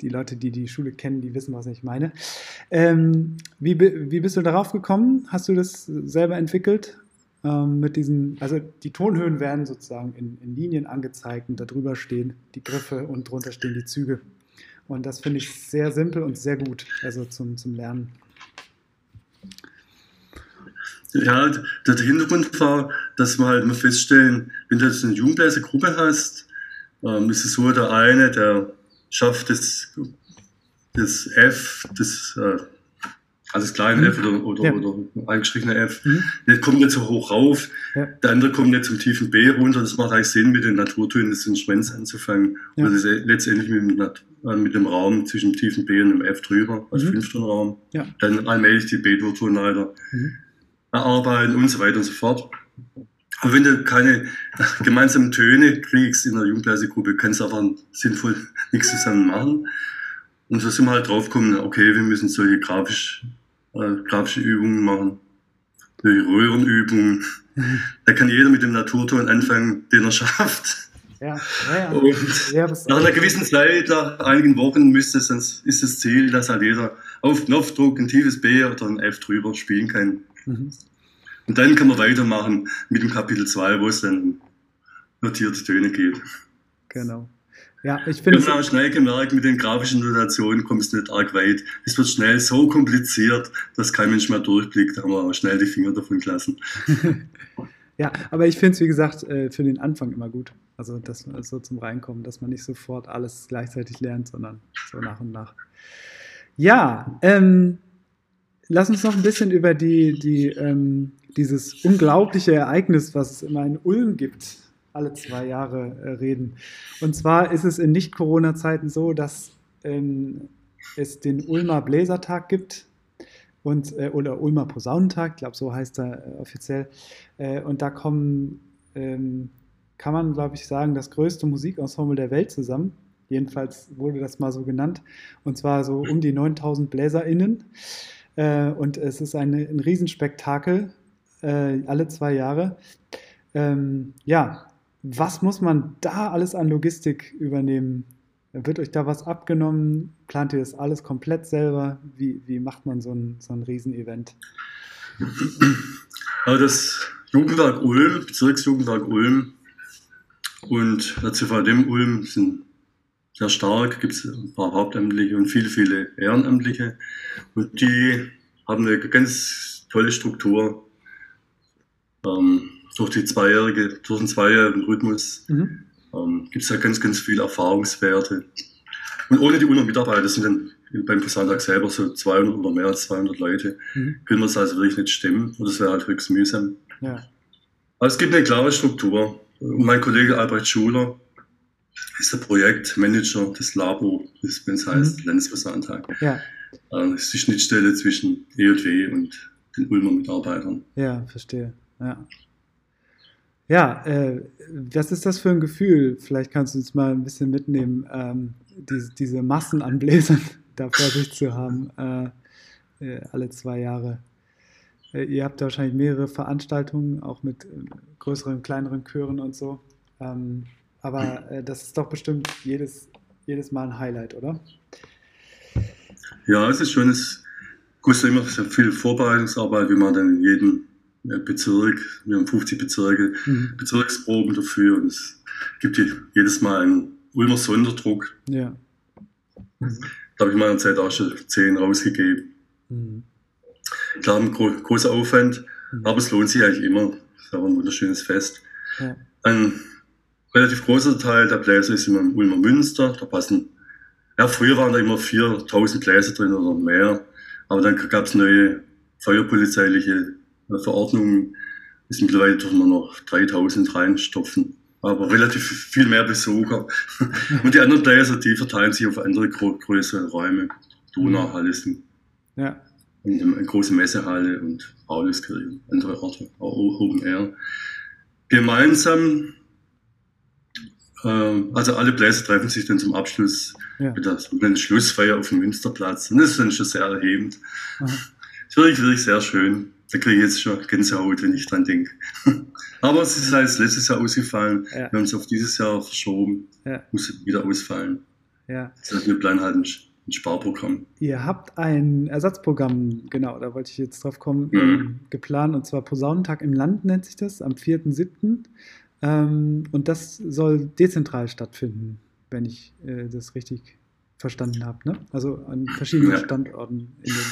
Die Leute, die die Schule kennen, die wissen, was ich meine. Ähm, wie, wie bist du darauf gekommen? Hast du das selber entwickelt? Ähm, mit diesen, also die Tonhöhen werden sozusagen in, in Linien angezeigt und darüber stehen die Griffe und drunter stehen die Züge. Und das finde ich sehr simpel und sehr gut, also zum, zum Lernen. Ja, der Hintergrund war, dass wir halt mal feststellen, wenn du jetzt eine Jugendleise-Gruppe hast, ähm, ist es so, der eine, der schafft das, das F, das, äh, also das kleine mhm. F oder, oder, ja. oder eingestrichene F, mhm. der kommt nicht so hoch rauf, ja. der andere kommt nicht zum tiefen B runter, das macht eigentlich Sinn, mit den Naturtönen des Instruments anzufangen. Ja. Und das ist letztendlich mit dem, äh, mit dem Raum zwischen dem tiefen B und dem F drüber, als mhm. Fünftonraum. Ja. Dann allmählich die B-Dur-Tonleiter. Mhm erarbeiten und so weiter und so fort. Aber wenn du keine gemeinsamen Töne kriegst in der Jugendklasse-Gruppe, kannst du aber sinnvoll nichts zusammen machen. Und so sind wir halt draufgekommen, okay, wir müssen solche grafisch, äh, grafische Übungen machen, solche Röhrenübungen. Da kann jeder mit dem Naturton anfangen, den er schafft. Ja, ja. Und ja, nach einer gewissen Zeit, nach einigen Wochen, müsste es, ist das Ziel, dass halt jeder auf Knopfdruck ein tiefes B oder ein F drüber spielen kann. Mhm. Und dann kann man weitermachen mit dem Kapitel 2, wo es dann notierte Töne gibt. Genau. Ja, ich finde. Wir haben auch schnell gemerkt, mit den grafischen Notationen kommst du nicht arg weit. Es wird schnell so kompliziert, dass kein Mensch mehr durchblickt. Da haben wir auch schnell die Finger davon gelassen. ja, aber ich finde es, wie gesagt, äh, für den Anfang immer gut. Also, das so zum Reinkommen, dass man nicht sofort alles gleichzeitig lernt, sondern so nach und nach. Ja, ähm, lass uns noch ein bisschen über die, die, ähm, dieses unglaubliche Ereignis, was es immer in Ulm gibt, alle zwei Jahre äh, reden. Und zwar ist es in Nicht-Corona-Zeiten so, dass ähm, es den Ulmer Bläsertag gibt und, äh, oder Ulmer Posaunentag, ich glaube, so heißt er äh, offiziell. Äh, und da kommen, ähm, kann man, glaube ich, sagen, das größte Musikensemble der Welt zusammen. Jedenfalls wurde das mal so genannt. Und zwar so um die 9000 BläserInnen. Äh, und es ist ein, ein Riesenspektakel, äh, alle zwei Jahre. Ähm, ja, was muss man da alles an Logistik übernehmen? Wird euch da was abgenommen? Plant ihr das alles komplett selber? Wie, wie macht man so ein, so ein Riesenevent? Aber das Jugendwerk Ulm, Bezirksjugendwerk Ulm und der CVD Ulm sind sehr stark, gibt es ein paar Hauptamtliche und viele, viele Ehrenamtliche. Und die haben eine ganz tolle Struktur. Ähm, durch die zweijährige, durch den zweijährigen Rhythmus mhm. ähm, gibt es ja ganz, ganz viele Erfahrungswerte. Und ohne die UNO-Mitarbeiter sind dann beim Versandtag selber so 200 oder mehr als 200 Leute, mhm. können wir es also wirklich nicht stemmen. Und das wäre halt höchst mühsam. Ja. Aber es gibt eine klare Struktur. Und mein Kollege Albrecht Schuler ist der Projektmanager des LABO, wenn es heißt mhm. Landesversandtag. Ja. Das ist die Schnittstelle zwischen EJW und den Ulmer Mitarbeitern. Ja, verstehe. Ja. Ja, äh, was ist das für ein Gefühl? Vielleicht kannst du uns mal ein bisschen mitnehmen, ähm, diese, diese Massen an Bläsern da vor sich zu haben, äh, äh, alle zwei Jahre. Äh, ihr habt ja wahrscheinlich mehrere Veranstaltungen, auch mit äh, größeren, kleineren Chören und so. Ähm, aber äh, das ist doch bestimmt jedes, jedes Mal ein Highlight, oder? Ja, es ist schon, es kostet immer sehr viel Vorbereitungsarbeit, wie man dann in jedem Bezirk, wir haben 50 Bezirke, mhm. Bezirksproben dafür und es gibt jedes Mal einen Ulmer Sonderdruck. Ja. Mhm. Da habe ich meiner Zeit auch schon 10 rausgegeben. Mhm. Klar, ein gro großer Aufwand, mhm. aber es lohnt sich eigentlich immer. Es ist auch ein wunderschönes Fest. Ja. Ein relativ großer Teil der Bläser ist immer im Ulmer Münster. Da passen, ja, früher waren da immer 4000 Bläser drin oder mehr, aber dann gab es neue feuerpolizeiliche Verordnung ist mittlerweile dürfen wir noch 3000 reinstopfen. Aber relativ viel mehr Besucher. Und die anderen Bläser, die verteilen sich auf andere größere Räume. Donauhalle ist ja. eine große Messehalle und Pauluskirche, andere Orte, auch Open Air. Gemeinsam, äh, also alle Bläser treffen sich dann zum Abschluss ja. mit der sogenannten Schlussfeier auf dem Münsterplatz. Und das ist dann schon sehr erhebend. Das ist wirklich, wirklich sehr schön. Da kriege ich jetzt schon Gänsehaut, wenn ich dran denke. Aber es ist halt letztes Jahr ausgefallen. Ja. Wir haben es auf dieses Jahr verschoben. Ja. Muss wieder ausfallen. Ja. Das heißt, wir planen halt ein, ein, Sparprogramm. Ihr habt ein Ersatzprogramm, genau, da wollte ich jetzt drauf kommen, mhm. ähm, geplant. Und zwar Posaunentag im Land nennt sich das, am 4.7. Ähm, und das soll dezentral stattfinden, wenn ich äh, das richtig verstanden habe. Ne? Also an verschiedenen ja. Standorten in den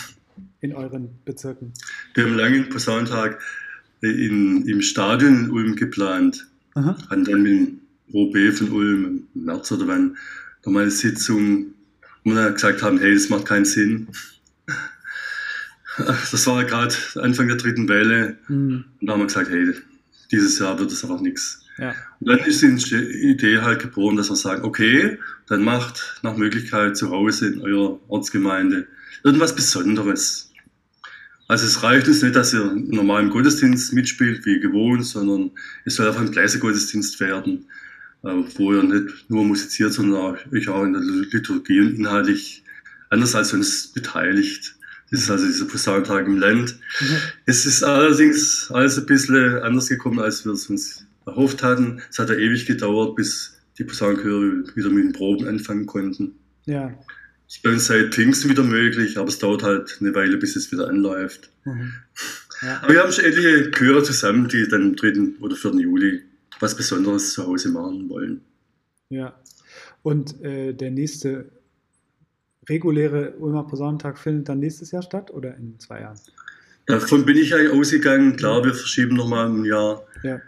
in euren Bezirken? Wir haben lange den Posaunentag in, im Stadion in Ulm geplant. Aha. Hatten dann mit dem OB von Ulm im März oder wann nochmal eine Sitzung, wo wir gesagt haben, hey, das macht keinen Sinn. Das war gerade Anfang der dritten Welle. Mhm. Und da haben wir gesagt, hey, dieses Jahr wird es einfach nichts. Ja. Und dann ist die Idee halt geboren, dass wir sagen, okay, dann macht nach Möglichkeit zu Hause in eurer Ortsgemeinde irgendwas Besonderes. Also es reicht uns nicht, dass ihr im normalen Gottesdienst mitspielt, wie gewohnt, sondern es soll einfach ein Gottesdienst werden, äh, wo ihr nicht nur musiziert, sondern euch auch in der Liturgie und inhaltlich anders als sonst beteiligt. Das ist also dieser Posaunentag im Land. Mhm. Es ist allerdings alles ein bisschen anders gekommen, als wir es uns erhofft hatten. Es hat ja ewig gedauert, bis die Posaunenchöre wieder mit den Proben anfangen konnten. Ja ist bei uns seit Pfingsten wieder möglich, aber es dauert halt eine Weile, bis es wieder anläuft. Mhm. Ja. Aber wir haben schon etliche Chöre zusammen, die dann am 3. oder 4. Juli was Besonderes zu Hause machen wollen. Ja, und äh, der nächste reguläre Ulmer Posaunentag findet dann nächstes Jahr statt oder in zwei Jahren? Davon bin ich eigentlich ausgegangen. Klar, wir verschieben nochmal ein Jahr. Ja.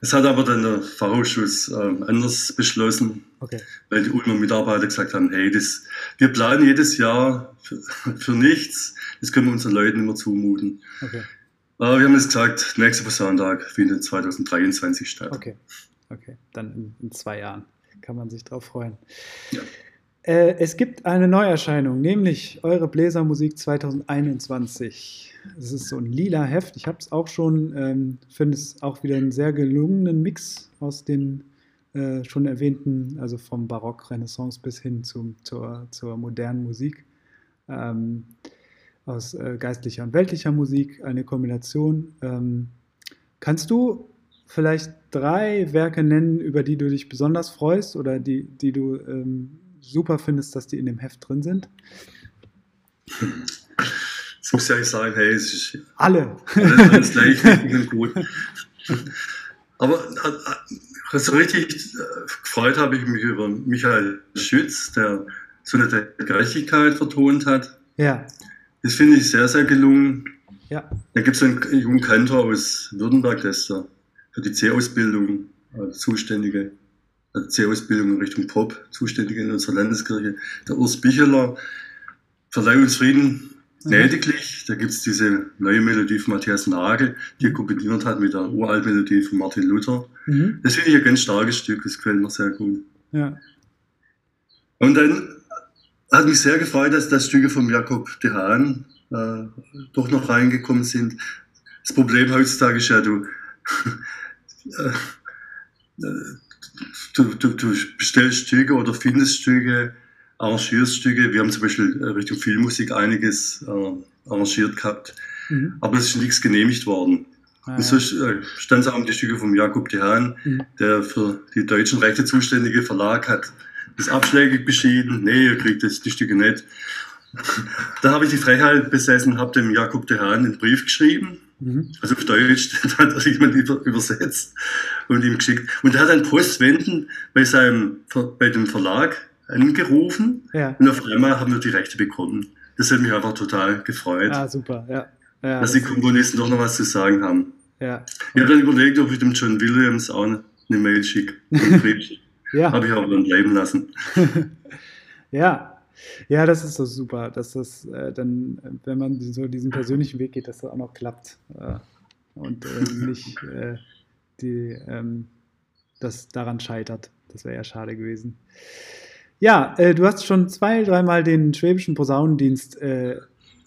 Das hat aber dann der Fachausschuss äh, anders beschlossen, okay. weil die Ulmer Mitarbeiter gesagt haben, hey, das, wir planen jedes Jahr für, für nichts, das können wir unseren Leuten immer zumuten. Okay. Aber wir haben jetzt gesagt, nächster Sonntag findet 2023 statt. Okay, okay, dann in, in zwei Jahren kann man sich drauf freuen. Ja. Äh, es gibt eine Neuerscheinung, nämlich eure Bläsermusik 2021. Es ist so ein lila Heft. Ich habe es auch schon, ähm, finde es auch wieder einen sehr gelungenen Mix aus den äh, schon erwähnten, also vom Barock, Renaissance bis hin zum, zur, zur modernen Musik. Ähm, aus äh, geistlicher und weltlicher Musik, eine Kombination. Ähm, kannst du vielleicht drei Werke nennen, über die du dich besonders freust oder die, die du ähm, super findest, dass die in dem Heft drin sind? Es muss ja nicht sagen, hey, es ist alle. alles gleich und gut. Aber äh, so richtig äh, gefreut habe ich mich über Michael Schütz, der so eine Gerechtigkeit vertont hat. Ja. Das finde ich sehr, sehr gelungen. Ja. Da gibt es einen jungen Kantor aus Württemberg, der ist für die C-Ausbildung äh, zuständige, also C-Ausbildung in Richtung Pop zuständige in unserer Landeskirche. Der Urs Bicheler, Verleih uns Frieden, mhm. lediglich. Da gibt es diese neue Melodie von Matthias Nagel, die er kombiniert hat mit der uralten Melodie von Martin Luther. Mhm. Das finde ich ein ganz starkes Stück, das gefällt mir sehr gut. Ja. Und dann hat mich sehr gefreut, dass das Stücke von Jakob de Haan äh, doch noch reingekommen sind. Das Problem heutzutage ist ja, du, äh, du, du, du bestellst Stücke oder findest Stücke, arrangierst Stücke. Wir haben zum Beispiel äh, Richtung Filmmusik einiges äh, arrangiert gehabt, mhm. aber es ist nichts genehmigt worden. Ah, und so äh, stand es auch um die Stücke von Jakob de Haan, mhm. der für die deutschen Rechte zuständige Verlag hat das abschlägig beschieden. Nee, ihr kriegt das, die Stücke nicht. Da habe ich die Frechheit besessen, habe dem Jakob de Haan einen Brief geschrieben. Mhm. Also auf Deutsch, da hat er jemand übersetzt und ihm geschickt. Und er hat dann postwendend bei seinem, bei dem Verlag angerufen ja. und auf einmal haben wir die Rechte bekommen. Das hat mich einfach total gefreut. Ah, super, ja. ja dass die Komponisten doch noch was zu sagen haben. Ja. Ich habe dann überlegt, ob ich dem John Williams auch eine Mail schicke. Ja. Habe ich aber dann bleiben lassen. ja. Ja, das ist so super, dass das äh, dann, wenn man so diesen persönlichen Weg geht, dass das auch noch klappt äh, und äh, nicht äh, die, ähm, das daran scheitert. Das wäre ja schade gewesen. Ja, äh, du hast schon zwei, dreimal den Schwäbischen Posaunendienst äh,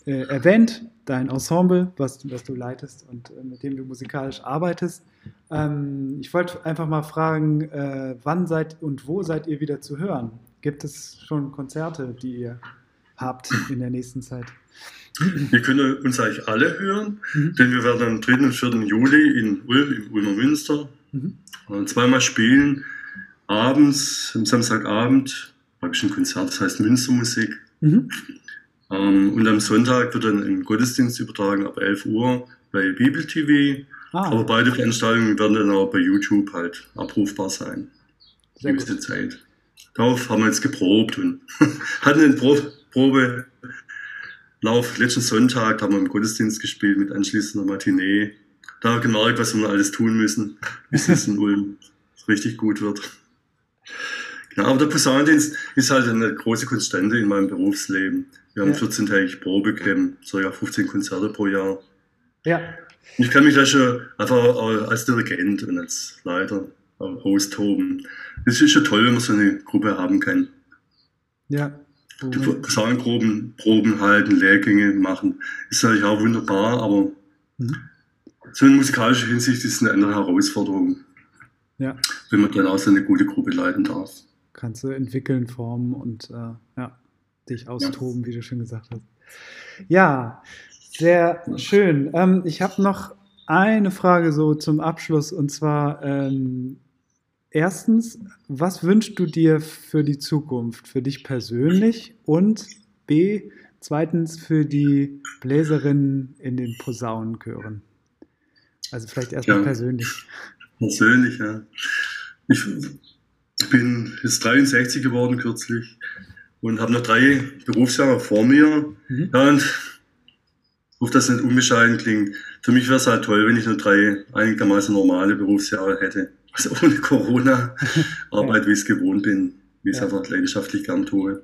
erwähnt, dein Ensemble, was, was du leitest und mit dem du musikalisch arbeitest. Ähm, ich wollte einfach mal fragen, äh, wann seid und wo seid ihr wieder zu hören? Gibt es schon Konzerte, die ihr habt in der nächsten Zeit? Wir können uns eigentlich alle hören, mhm. denn wir werden am 3. und 4. Juli in Ulm, im Ulmer Münster, mhm. Äh, zweimal spielen. Abends, am Samstagabend, habe ich ein Konzert, das heißt Münstermusik. Mhm. Ähm, und am Sonntag wird dann ein Gottesdienst übertragen ab 11 Uhr bei Bibel TV. Ah. Aber beide Veranstaltungen werden dann auch bei YouTube halt abrufbar sein. Sehr gewisse gut. Zeit. Darauf haben wir jetzt geprobt und hatten einen Pro Probelauf letzten Sonntag, da haben wir im Gottesdienst gespielt mit anschließender Matinee. Da haben wir gemerkt, was wir alles tun müssen, bis es in Ulm richtig gut wird. Genau, aber der Posaunendienst ist halt eine große Konstante in meinem Berufsleben. Wir haben ja. 14-tägig Probecamp, ja 15 Konzerte pro Jahr. Ja. Ich kann mich da schon einfach als Dirigent und als Leiter austoben. Es ist schon toll, wenn man so eine Gruppe haben kann. Ja. Die Gesangproben Proben halten, Lehrgänge machen. Ist natürlich auch wunderbar, aber mhm. so in musikalischer Hinsicht ist es eine andere Herausforderung. Ja. Wenn man dann auch so eine gute Gruppe leiten darf. Kannst du entwickeln, formen und äh, ja, dich austoben, ja. wie du schon gesagt hast. Ja, sehr schön. Ähm, ich habe noch eine Frage so zum Abschluss und zwar ähm, erstens, was wünschst du dir für die Zukunft, für dich persönlich und B, zweitens für die Bläserinnen in den Posaunenchören? Also vielleicht erstmal ja, persönlich. Persönlich, ja. Ich bin jetzt 63 geworden kürzlich und habe noch drei Berufsjahre vor mir. Mhm. Ja, und ob das nicht unbescheiden klingt. Für mich wäre es halt toll, wenn ich nur drei einigermaßen normale Berufsjahre hätte. Also ohne Corona, Arbeit, wie ich es gewohnt bin, wie ich es einfach leidenschaftlich gern tue.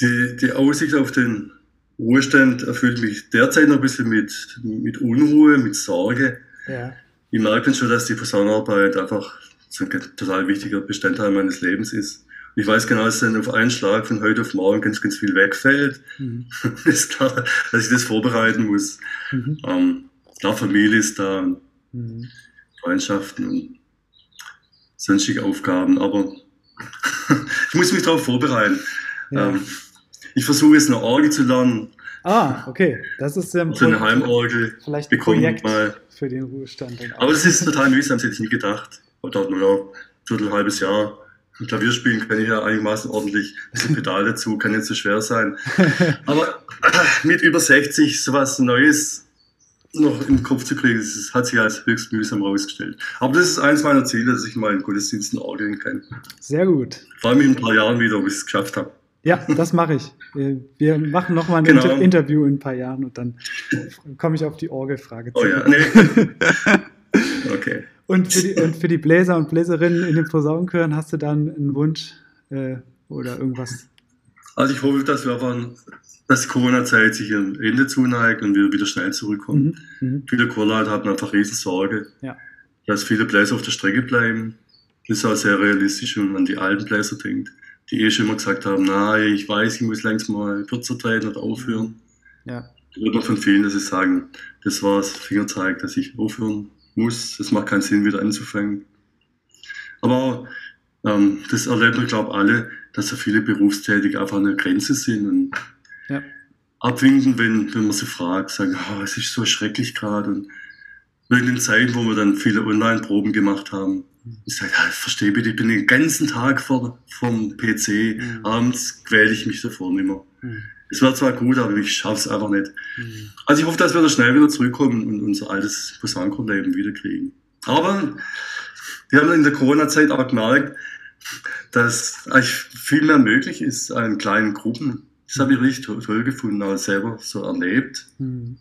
Die, die Aussicht auf den Ruhestand erfüllt mich derzeit noch ein bisschen mit, mit Unruhe, mit Sorge. Ja. Ich merke dann schon, dass die Posaunenarbeit einfach so ein total wichtiger Bestandteil meines Lebens ist. Ich weiß genau, dass dann auf einen Schlag von heute auf morgen ganz, ganz viel wegfällt. Mhm. ist klar, dass ich das vorbereiten muss. Mhm. Ähm, klar, Familie ist da, mhm. Freundschaften und sonstige Aufgaben, aber ich muss mich darauf vorbereiten. Ja. Ähm, ich versuche jetzt eine Orgel zu lernen. Ah, okay. Das ist ja so eine Heimorgel. Vielleicht ein Projekt mal. für den Ruhestand. Aber das ist total mühsam, das hätte ich nie gedacht. Oder nur ein Viertel, halbes Jahr Klavier spielen kann ich ja einigermaßen ordentlich. Ein Pedal dazu kann nicht so schwer sein. Aber mit über 60 sowas Neues noch im Kopf zu kriegen, das hat sich als höchst mühsam herausgestellt. Aber das ist eines meiner Ziele, dass ich mal in Gottesdiensten orgeln kann. Sehr gut. Vor allem in ein paar Jahren wieder, ob ich es geschafft habe. Ja, das mache ich. Wir machen nochmal ein genau. Interview in ein paar Jahren und dann komme ich auf die Orgelfrage zu. Oh ja, nee. okay. Und für, die, und für die Bläser und Bläserinnen in den Posaunenchören hast du dann einen Wunsch äh, oder irgendwas? Also ich hoffe, dass wir aber dass die Corona-Zeit sich ihrem Ende zuneigt und wir wieder schnell zurückkommen. Mhm. Mhm. Viele Chorleiter haben einfach riesen Sorge, ja. dass viele Bläser auf der Strecke bleiben. Das ist auch sehr realistisch, wenn man an die alten Bläser denkt, die eh schon immer gesagt haben, na, ich weiß, ich muss langsam mal kürzer treten oder aufhören. Ja. Da wird man von vielen, dass sie sagen, das war's, Fingerzeig, dass ich aufhören muss. Es macht keinen Sinn, wieder anzufangen. Aber ähm, das erleben wir, glaube ich, alle, dass so viele Berufstätige einfach an der Grenze sind und ja. abwinken, wenn, wenn man sie fragt, sagen, oh, es ist so schrecklich gerade. Und in den Zeiten, wo wir dann viele Online-Proben gemacht haben, ich sage, ja, verstehe bitte, ich bin den ganzen Tag vor, vom PC, mhm. abends quäle ich mich davor nicht mehr. Mhm. Es wäre zwar gut, aber ich schaffe es einfach nicht. Mhm. Also ich hoffe, dass wir da schnell wieder zurückkommen und unser altes Posaunenchorleben wiederkriegen. Aber wir haben in der Corona-Zeit auch gemerkt, dass eigentlich viel mehr möglich ist in kleinen Gruppen. Das habe ich richtig toll gefunden, auch selber so erlebt. Mhm.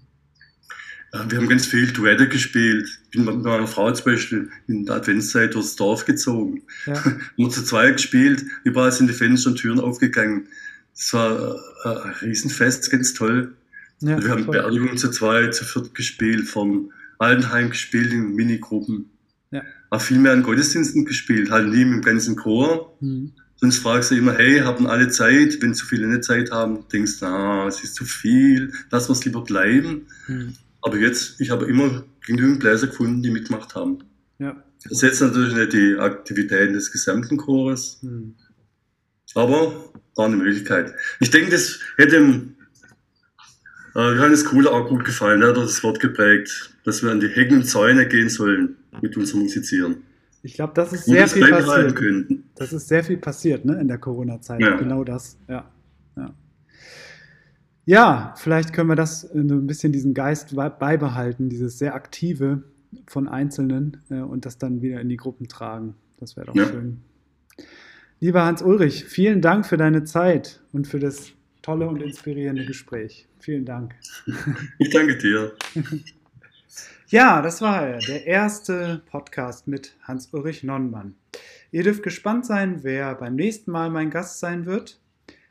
Wir haben ganz viel Duette gespielt. Ich bin mit meiner Frau zum Beispiel in der Adventszeit durchs Dorf gezogen. Ja. Wir haben zu zweit gespielt, überall sind die Fenster und Türen aufgegangen. Es war äh, ein Riesenfest, ganz toll. Ja, wir haben Beerdigung zu zweit, zu viert gespielt, vom Altenheim gespielt in Minigruppen. Ja. Auch viel mehr in Gottesdiensten gespielt, halt nie mit dem ganzen Chor. Mhm. Sonst fragst du immer, hey, haben alle Zeit? Wenn zu viele nicht Zeit haben, denkst du, ah, es ist zu viel, lass uns lieber bleiben. Mhm. Aber jetzt, ich habe immer genügend Bläser gefunden, die mitgemacht haben. Ja. Das ist jetzt natürlich nicht die Aktivitäten des gesamten Chores, mhm. aber war eine Möglichkeit. Ich denke, das hätte dem äh, Johannes Kuhler auch gut gefallen. Er hat das Wort geprägt, dass wir an die Hecken und Zäune gehen sollen mit unserem Musizieren. Ich glaube, das ist sehr viel passiert. Das ist sehr viel passiert ne, in der Corona-Zeit. Ja. Genau das. Ja. ja. Ja, vielleicht können wir das ein bisschen diesen Geist beibehalten, dieses sehr aktive von Einzelnen äh, und das dann wieder in die Gruppen tragen. Das wäre doch ja. schön. Lieber Hans-Ulrich, vielen Dank für deine Zeit und für das tolle und inspirierende Gespräch. Vielen Dank. Ich danke dir. Ja, das war er, der erste Podcast mit Hans-Ulrich Nonnmann. Ihr dürft gespannt sein, wer beim nächsten Mal mein Gast sein wird.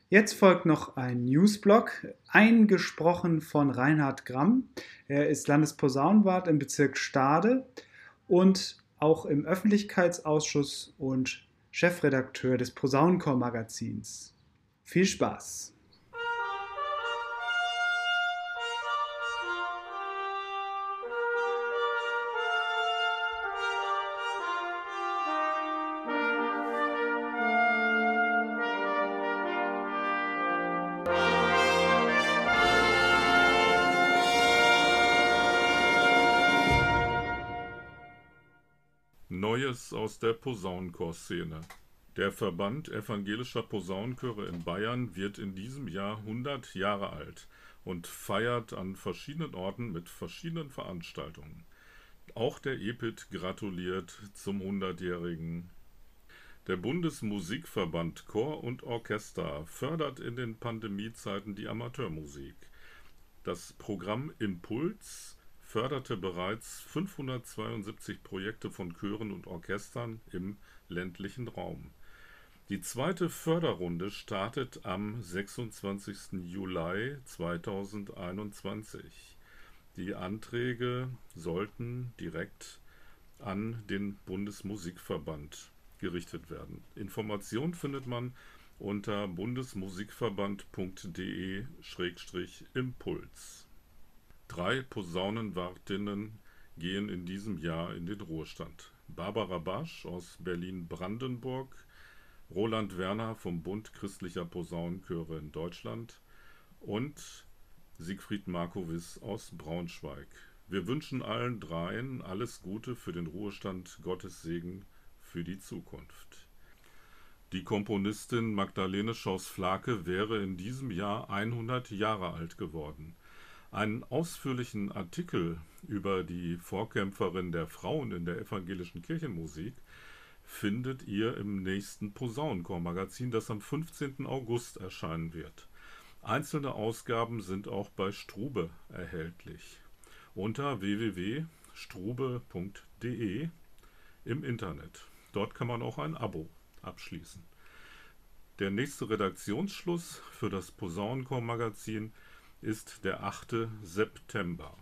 Jetzt folgt noch ein Newsblog, eingesprochen von Reinhard Gramm. Er ist Landesposaunenwart im Bezirk Stade und auch im Öffentlichkeitsausschuss und Chefredakteur des Posaunenchor-Magazins. Viel Spaß! Aus der Posaunenchorszene. Der Verband evangelischer Posaunenchöre in Bayern wird in diesem Jahr 100 Jahre alt und feiert an verschiedenen Orten mit verschiedenen Veranstaltungen. Auch der EPIT gratuliert zum 100-jährigen. Der Bundesmusikverband Chor und Orchester fördert in den Pandemiezeiten die Amateurmusik. Das Programm Impuls förderte bereits 572 Projekte von Chören und Orchestern im ländlichen Raum. Die zweite Förderrunde startet am 26. Juli 2021. Die Anträge sollten direkt an den Bundesmusikverband gerichtet werden. Informationen findet man unter bundesmusikverband.de-impuls. Drei Posaunenwartinnen gehen in diesem Jahr in den Ruhestand. Barbara Basch aus Berlin-Brandenburg, Roland Werner vom Bund christlicher Posaunenchöre in Deutschland und Siegfried Markowitz aus Braunschweig. Wir wünschen allen dreien alles Gute für den Ruhestand, Gottes Segen für die Zukunft. Die Komponistin Magdalene Schaus-Flake wäre in diesem Jahr 100 Jahre alt geworden. Einen ausführlichen Artikel über die Vorkämpferin der Frauen in der evangelischen Kirchenmusik findet ihr im nächsten Posaunenchor-Magazin, das am 15. August erscheinen wird. Einzelne Ausgaben sind auch bei Strube erhältlich. Unter www.strube.de im Internet. Dort kann man auch ein Abo abschließen. Der nächste Redaktionsschluss für das Posaunenchor-Magazin ist der 8. September.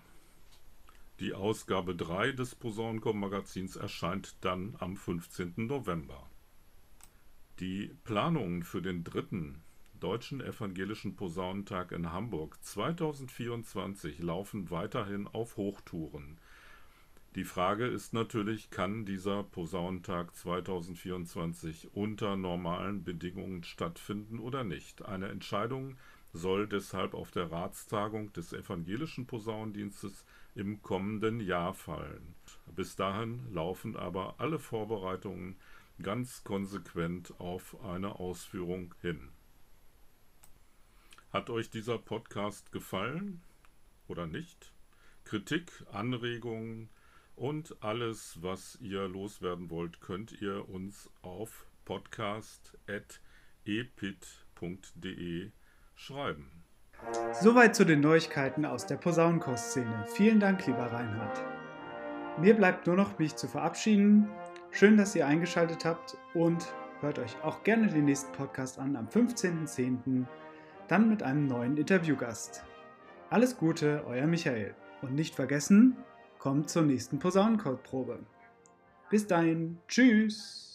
Die Ausgabe 3 des Posaunenchor-Magazins erscheint dann am 15. November. Die Planungen für den dritten Deutschen Evangelischen Posaunentag in Hamburg 2024 laufen weiterhin auf Hochtouren. Die Frage ist natürlich, kann dieser Posaunentag 2024 unter normalen Bedingungen stattfinden oder nicht? Eine Entscheidung soll deshalb auf der Ratstagung des Evangelischen Posaunendienstes im kommenden Jahr fallen. Bis dahin laufen aber alle Vorbereitungen ganz konsequent auf eine Ausführung hin. Hat euch dieser Podcast gefallen oder nicht? Kritik, Anregungen, und alles, was ihr loswerden wollt, könnt ihr uns auf podcast.epit.de schreiben. Soweit zu den Neuigkeiten aus der Posaunenchor-Szene. Vielen Dank, lieber Reinhard. Mir bleibt nur noch, mich zu verabschieden. Schön, dass ihr eingeschaltet habt und hört euch auch gerne den nächsten Podcast an am 15.10. Dann mit einem neuen Interviewgast. Alles Gute, euer Michael. Und nicht vergessen, kommt zur nächsten Posaunenchordprobe. Bis dahin, tschüss!